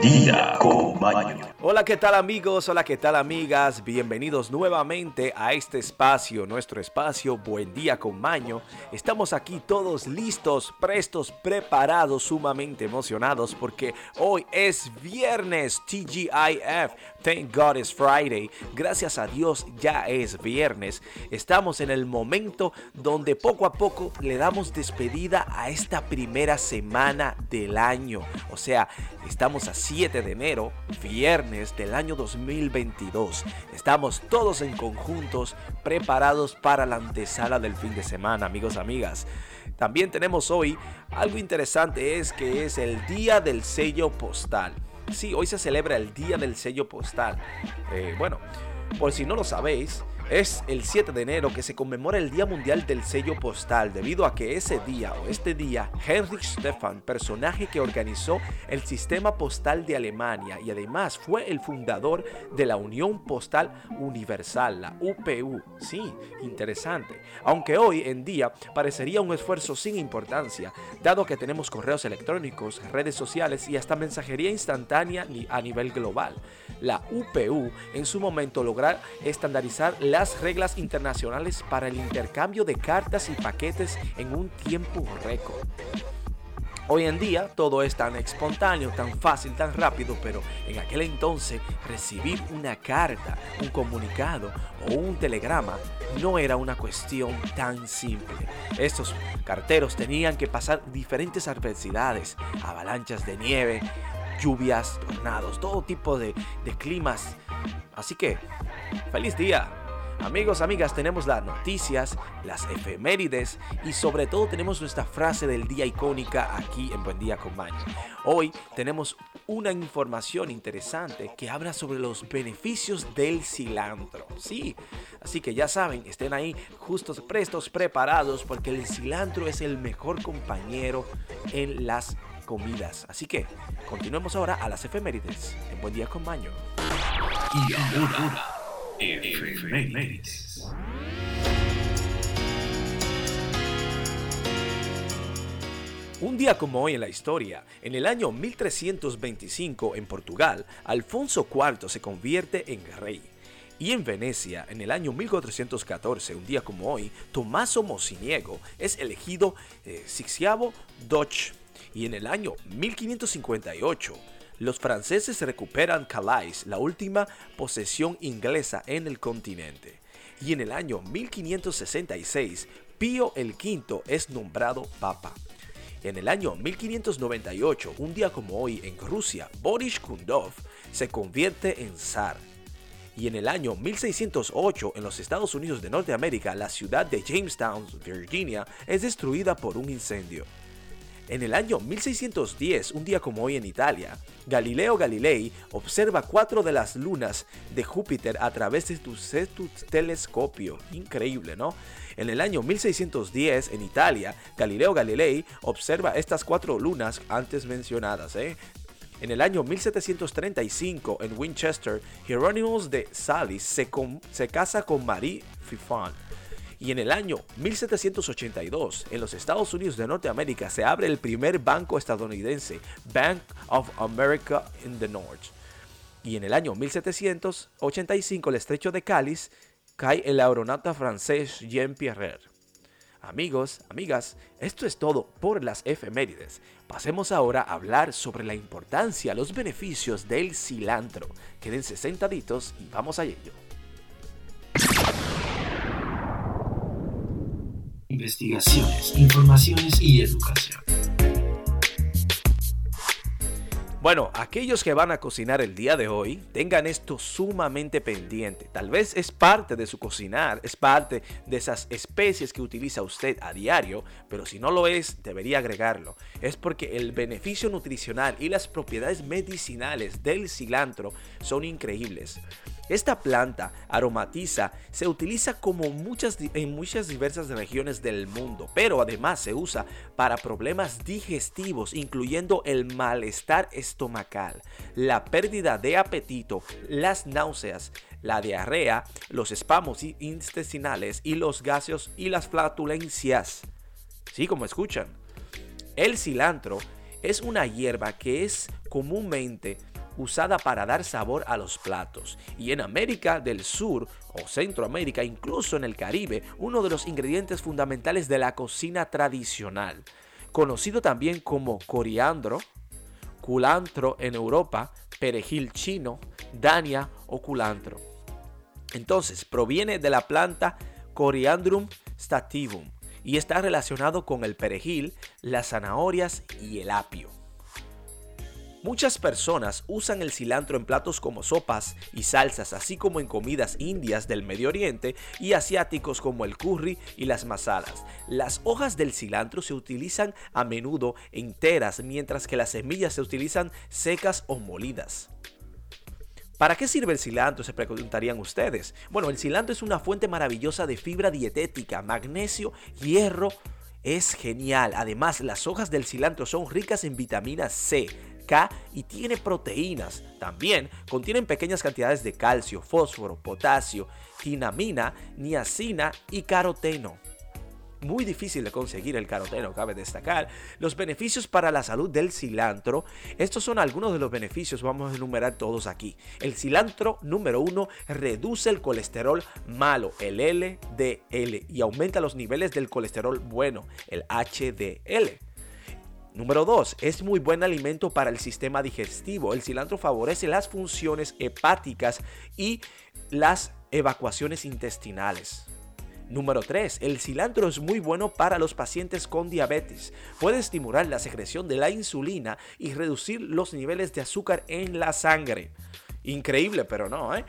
día con Maño. Hola, ¿qué tal amigos? Hola, ¿qué tal amigas? Bienvenidos nuevamente a este espacio, nuestro espacio Buen día con Maño. Estamos aquí todos listos, prestos, preparados, sumamente emocionados porque hoy es viernes TGIF. Thank God it's Friday. Gracias a Dios ya es viernes. Estamos en el momento donde poco a poco le damos despedida a esta primera semana del año. O sea, estamos a 7 de enero, viernes del año 2022. Estamos todos en conjuntos preparados para la antesala del fin de semana, amigos, amigas. También tenemos hoy algo interesante, es que es el día del sello postal. Sí, hoy se celebra el Día del Sello Postal. Eh, bueno, por si no lo sabéis, es el 7 de enero que se conmemora el Día Mundial del Sello Postal, debido a que ese día o este día, Heinrich Stefan, personaje que organizó el sistema postal de Alemania y además fue el fundador de la Unión Postal Universal, la UPU. Sí, interesante. Aunque hoy en día parecería un esfuerzo sin importancia, dado que tenemos correos electrónicos, redes sociales y hasta mensajería instantánea a nivel global. La UPU en su momento lograr estandarizar la reglas internacionales para el intercambio de cartas y paquetes en un tiempo récord. Hoy en día todo es tan espontáneo, tan fácil, tan rápido, pero en aquel entonces recibir una carta, un comunicado o un telegrama no era una cuestión tan simple. Estos carteros tenían que pasar diferentes adversidades, avalanchas de nieve, lluvias, tornados, todo tipo de, de climas. Así que, feliz día. Amigos, amigas, tenemos las noticias, las efemérides y sobre todo tenemos nuestra frase del día icónica aquí en Buen Día con Maño. Hoy tenemos una información interesante que habla sobre los beneficios del cilantro. Sí, así que ya saben, estén ahí justos, prestos, preparados porque el cilantro es el mejor compañero en las comidas. Así que continuemos ahora a las efemérides en Buen Día con Maño. Y ahora un día como hoy en la historia, en el año 1325 en Portugal, Alfonso IV se convierte en rey. Y en Venecia, en el año 1414, un día como hoy, Tommaso Moceniego es elegido eh, Sixiavo Doge. Y en el año 1558, los franceses recuperan Calais, la última posesión inglesa en el continente. Y en el año 1566, Pío V es nombrado papa. En el año 1598, un día como hoy en Rusia, Boris Kundov se convierte en zar. Y en el año 1608, en los Estados Unidos de Norteamérica, la ciudad de Jamestown, Virginia, es destruida por un incendio. En el año 1610, un día como hoy en Italia, Galileo Galilei observa cuatro de las lunas de Júpiter a través de su telescopio. Increíble, ¿no? En el año 1610, en Italia, Galileo Galilei observa estas cuatro lunas antes mencionadas. ¿eh? En el año 1735, en Winchester, Hieronymus de Salis se, se casa con Marie Fifan y en el año 1782, en los Estados Unidos de Norteamérica, se abre el primer banco estadounidense, Bank of America in the North. Y en el año 1785, el estrecho de Cáliz cae el aeronauta francés Jean Pierre. Amigos, amigas, esto es todo por las efemérides. Pasemos ahora a hablar sobre la importancia, los beneficios del cilantro. Quédense sentaditos y vamos a ello. Investigaciones, informaciones y educación. Bueno, aquellos que van a cocinar el día de hoy, tengan esto sumamente pendiente. Tal vez es parte de su cocinar, es parte de esas especies que utiliza usted a diario, pero si no lo es, debería agregarlo. Es porque el beneficio nutricional y las propiedades medicinales del cilantro son increíbles. Esta planta aromatiza se utiliza como muchas, en muchas diversas regiones del mundo, pero además se usa para problemas digestivos, incluyendo el malestar estomacal, la pérdida de apetito, las náuseas, la diarrea, los espamos intestinales y los gaseos y las flatulencias. Sí, como escuchan. El cilantro es una hierba que es comúnmente usada para dar sabor a los platos. Y en América del Sur o Centroamérica, incluso en el Caribe, uno de los ingredientes fundamentales de la cocina tradicional. Conocido también como coriandro, culantro en Europa, perejil chino, dania o culantro. Entonces, proviene de la planta Coriandrum stativum y está relacionado con el perejil, las zanahorias y el apio. Muchas personas usan el cilantro en platos como sopas y salsas, así como en comidas indias del Medio Oriente y asiáticos como el curry y las masalas. Las hojas del cilantro se utilizan a menudo enteras, mientras que las semillas se utilizan secas o molidas. ¿Para qué sirve el cilantro? Se preguntarían ustedes. Bueno, el cilantro es una fuente maravillosa de fibra dietética, magnesio, hierro. Es genial. Además, las hojas del cilantro son ricas en vitamina C, y tiene proteínas. También contienen pequeñas cantidades de calcio, fósforo, potasio, tinamina, niacina y caroteno. Muy difícil de conseguir el caroteno, cabe destacar. Los beneficios para la salud del cilantro. Estos son algunos de los beneficios, vamos a enumerar todos aquí. El cilantro número uno reduce el colesterol malo, el LDL, y aumenta los niveles del colesterol bueno, el HDL. Número 2. Es muy buen alimento para el sistema digestivo. El cilantro favorece las funciones hepáticas y las evacuaciones intestinales. Número 3. El cilantro es muy bueno para los pacientes con diabetes. Puede estimular la secreción de la insulina y reducir los niveles de azúcar en la sangre. Increíble, pero no, ¿eh?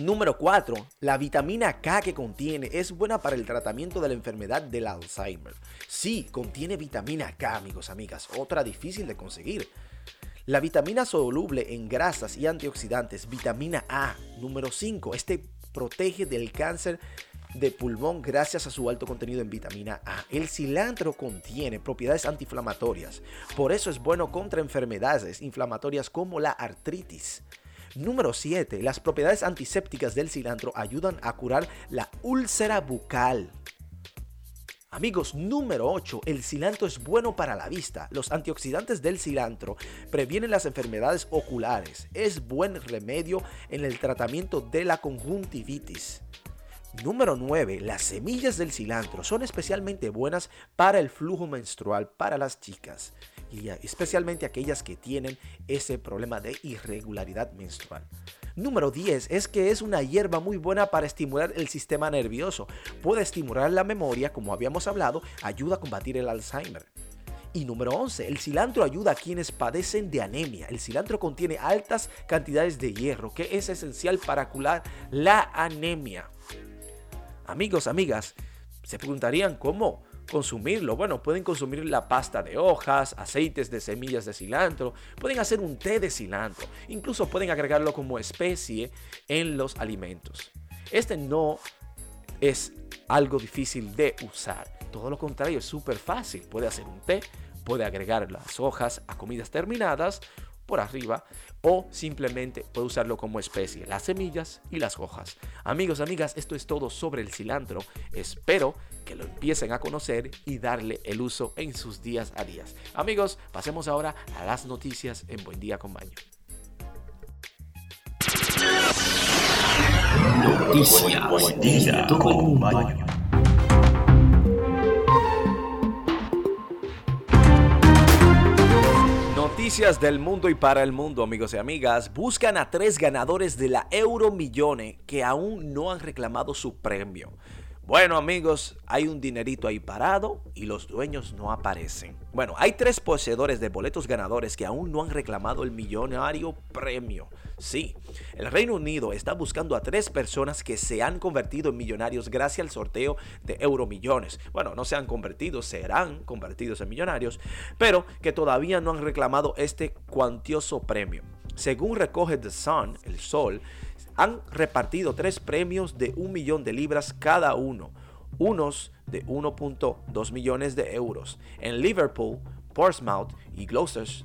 Número 4. La vitamina K que contiene es buena para el tratamiento de la enfermedad del Alzheimer. Sí, contiene vitamina K, amigos, amigas, otra difícil de conseguir. La vitamina soluble en grasas y antioxidantes, vitamina A. Número 5. Este protege del cáncer de pulmón gracias a su alto contenido en vitamina A. El cilantro contiene propiedades antiinflamatorias, por eso es bueno contra enfermedades inflamatorias como la artritis. Número 7. Las propiedades antisépticas del cilantro ayudan a curar la úlcera bucal. Amigos, número 8. El cilantro es bueno para la vista. Los antioxidantes del cilantro previenen las enfermedades oculares. Es buen remedio en el tratamiento de la conjuntivitis. Número 9. Las semillas del cilantro son especialmente buenas para el flujo menstrual para las chicas y especialmente aquellas que tienen ese problema de irregularidad menstrual. Número 10 es que es una hierba muy buena para estimular el sistema nervioso. Puede estimular la memoria, como habíamos hablado, ayuda a combatir el Alzheimer. Y número 11, el cilantro ayuda a quienes padecen de anemia. El cilantro contiene altas cantidades de hierro, que es esencial para curar la anemia. Amigos, amigas, se preguntarían cómo consumirlo? Bueno, pueden consumir la pasta de hojas, aceites de semillas de cilantro, pueden hacer un té de cilantro, incluso pueden agregarlo como especie en los alimentos. Este no es algo difícil de usar, todo lo contrario, es súper fácil. Puede hacer un té, puede agregar las hojas a comidas terminadas por arriba o simplemente puede usarlo como especie, las semillas y las hojas. Amigos, amigas, esto es todo sobre el cilantro. Espero que lo empiecen a conocer y darle el uso en sus días a días. Amigos, pasemos ahora a las noticias en Buen Día con Baño. Buen día con Baño. Noticias del mundo y para el mundo, amigos y amigas. Buscan a tres ganadores de la Euromillone que aún no han reclamado su premio. Bueno amigos, hay un dinerito ahí parado y los dueños no aparecen. Bueno, hay tres poseedores de boletos ganadores que aún no han reclamado el millonario premio. Sí, el Reino Unido está buscando a tres personas que se han convertido en millonarios gracias al sorteo de Euromillones. Bueno, no se han convertido, serán convertidos en millonarios, pero que todavía no han reclamado este cuantioso premio. Según recoge The Sun, el Sol, han repartido tres premios de un millón de libras cada uno, unos de 1.2 millones de euros. En Liverpool, Portsmouth y Gloucester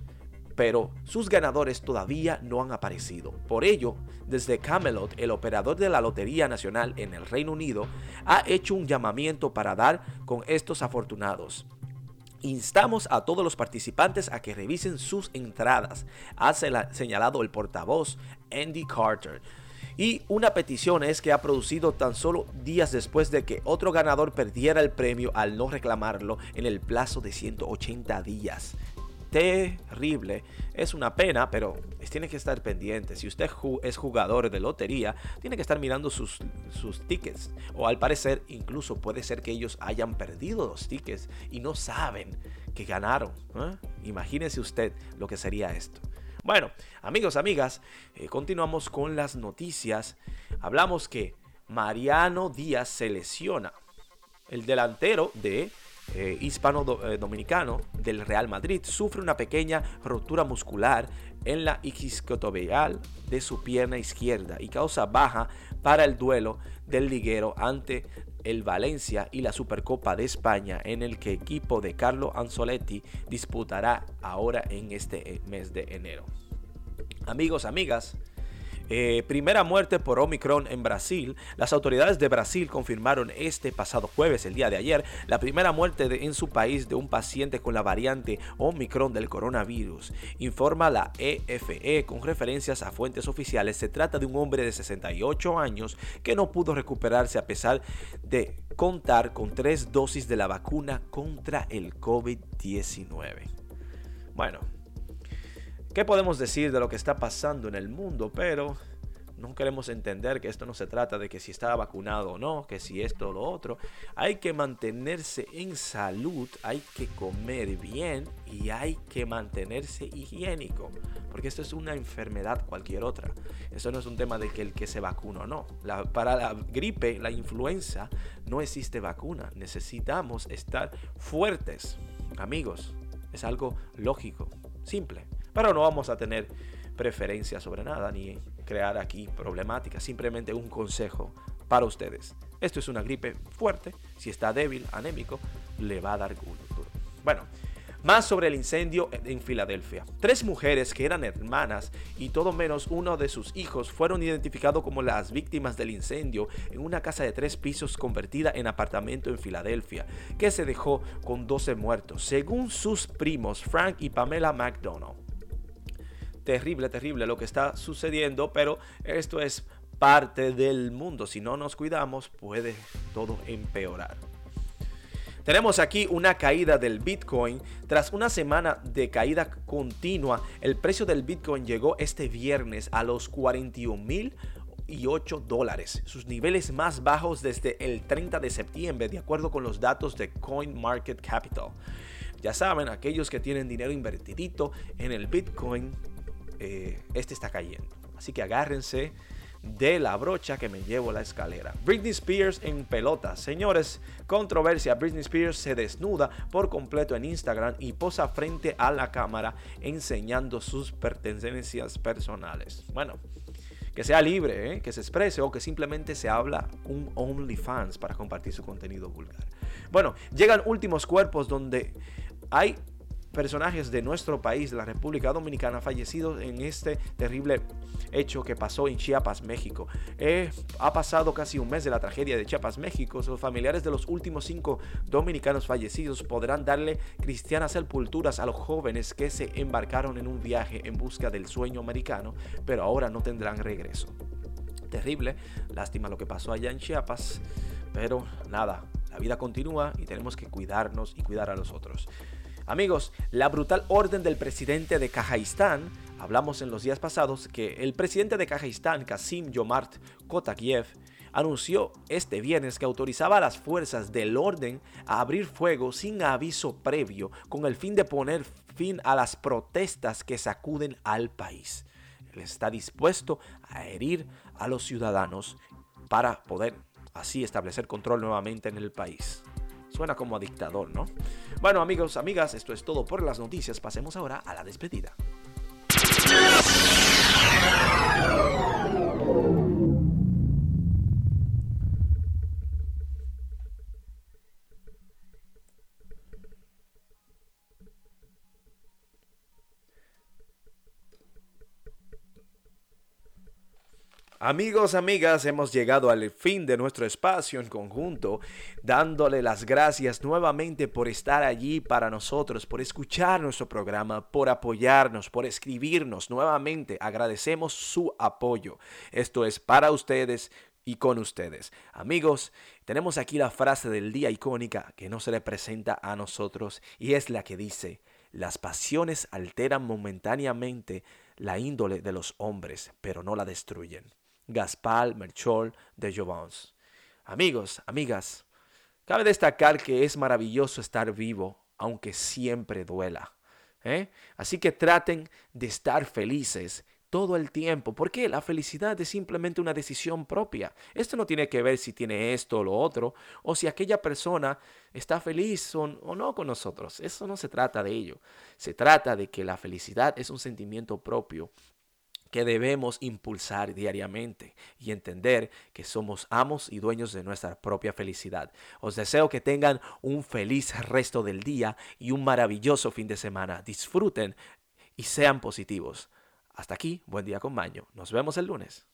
pero sus ganadores todavía no han aparecido. Por ello, desde Camelot, el operador de la Lotería Nacional en el Reino Unido, ha hecho un llamamiento para dar con estos afortunados. Instamos a todos los participantes a que revisen sus entradas, ha señalado el portavoz Andy Carter. Y una petición es que ha producido tan solo días después de que otro ganador perdiera el premio al no reclamarlo en el plazo de 180 días terrible. Es una pena, pero tiene que estar pendiente. Si usted es jugador de lotería, tiene que estar mirando sus, sus tickets. O al parecer, incluso puede ser que ellos hayan perdido los tickets y no saben que ganaron. ¿eh? Imagínese usted lo que sería esto. Bueno, amigos, amigas, eh, continuamos con las noticias. Hablamos que Mariano Díaz se lesiona. El delantero de eh, hispano-dominicano eh, del Real Madrid sufre una pequeña rotura muscular en la isquiotibial de su pierna izquierda y causa baja para el duelo del liguero ante el Valencia y la Supercopa de España en el que equipo de Carlo Anzoletti disputará ahora en este mes de enero. Amigos, amigas, eh, primera muerte por Omicron en Brasil. Las autoridades de Brasil confirmaron este pasado jueves, el día de ayer, la primera muerte en su país de un paciente con la variante Omicron del coronavirus. Informa la EFE e con referencias a fuentes oficiales. Se trata de un hombre de 68 años que no pudo recuperarse a pesar de contar con tres dosis de la vacuna contra el COVID-19. Bueno, ¿Qué podemos decir de lo que está pasando en el mundo? Pero no queremos entender que esto no se trata de que si está vacunado o no, que si esto o lo otro. Hay que mantenerse en salud, hay que comer bien y hay que mantenerse higiénico. Porque esto es una enfermedad cualquier otra. Esto no es un tema de que el que se vacuna o no. para la gripe, la influenza, no existe vacuna. Necesitamos estar fuertes. Amigos, es algo lógico, simple. Pero no vamos a tener preferencia sobre nada ni crear aquí problemáticas. Simplemente un consejo para ustedes. Esto es una gripe fuerte. Si está débil, anémico, le va a dar duro. Bueno, más sobre el incendio en Filadelfia. Tres mujeres que eran hermanas y todo menos uno de sus hijos fueron identificados como las víctimas del incendio en una casa de tres pisos convertida en apartamento en Filadelfia, que se dejó con 12 muertos, según sus primos Frank y Pamela McDonald terrible, terrible lo que está sucediendo, pero esto es parte del mundo. Si no nos cuidamos, puede todo empeorar. Tenemos aquí una caída del Bitcoin. Tras una semana de caída continua, el precio del Bitcoin llegó este viernes a los 41 mil y 8 dólares, sus niveles más bajos desde el 30 de septiembre, de acuerdo con los datos de CoinMarketCapital. Ya saben, aquellos que tienen dinero invertidito en el Bitcoin eh, este está cayendo. Así que agárrense de la brocha que me llevo la escalera. Britney Spears en pelota. Señores, controversia. Britney Spears se desnuda por completo en Instagram y posa frente a la cámara enseñando sus pertenencias personales. Bueno, que sea libre, ¿eh? que se exprese o que simplemente se habla un OnlyFans para compartir su contenido vulgar. Bueno, llegan últimos cuerpos donde hay personajes de nuestro país, la República Dominicana, fallecidos en este terrible hecho que pasó en Chiapas, México. Eh, ha pasado casi un mes de la tragedia de Chiapas, México. Los familiares de los últimos cinco dominicanos fallecidos podrán darle cristianas sepulturas a los jóvenes que se embarcaron en un viaje en busca del sueño americano, pero ahora no tendrán regreso. Terrible, lástima lo que pasó allá en Chiapas, pero nada, la vida continúa y tenemos que cuidarnos y cuidar a los otros. Amigos, la brutal orden del presidente de Kazajistán, hablamos en los días pasados que el presidente de Kazajistán, Kasim Yomart Kotakiev, anunció este viernes que autorizaba a las fuerzas del orden a abrir fuego sin aviso previo con el fin de poner fin a las protestas que sacuden al país. Él está dispuesto a herir a los ciudadanos para poder así establecer control nuevamente en el país. Suena como a dictador, ¿no? Bueno, amigos, amigas, esto es todo por las noticias. Pasemos ahora a la despedida. Amigos, amigas, hemos llegado al fin de nuestro espacio en conjunto, dándole las gracias nuevamente por estar allí para nosotros, por escuchar nuestro programa, por apoyarnos, por escribirnos. Nuevamente agradecemos su apoyo. Esto es para ustedes y con ustedes. Amigos, tenemos aquí la frase del día icónica que no se le presenta a nosotros y es la que dice, las pasiones alteran momentáneamente la índole de los hombres, pero no la destruyen. Gaspar Melchor de Jovans. Amigos, amigas, cabe destacar que es maravilloso estar vivo, aunque siempre duela. ¿eh? Así que traten de estar felices todo el tiempo, porque la felicidad es simplemente una decisión propia. Esto no tiene que ver si tiene esto o lo otro, o si aquella persona está feliz o no con nosotros. Eso no se trata de ello. Se trata de que la felicidad es un sentimiento propio que debemos impulsar diariamente y entender que somos amos y dueños de nuestra propia felicidad. Os deseo que tengan un feliz resto del día y un maravilloso fin de semana. Disfruten y sean positivos. Hasta aquí, buen día con Maño. Nos vemos el lunes.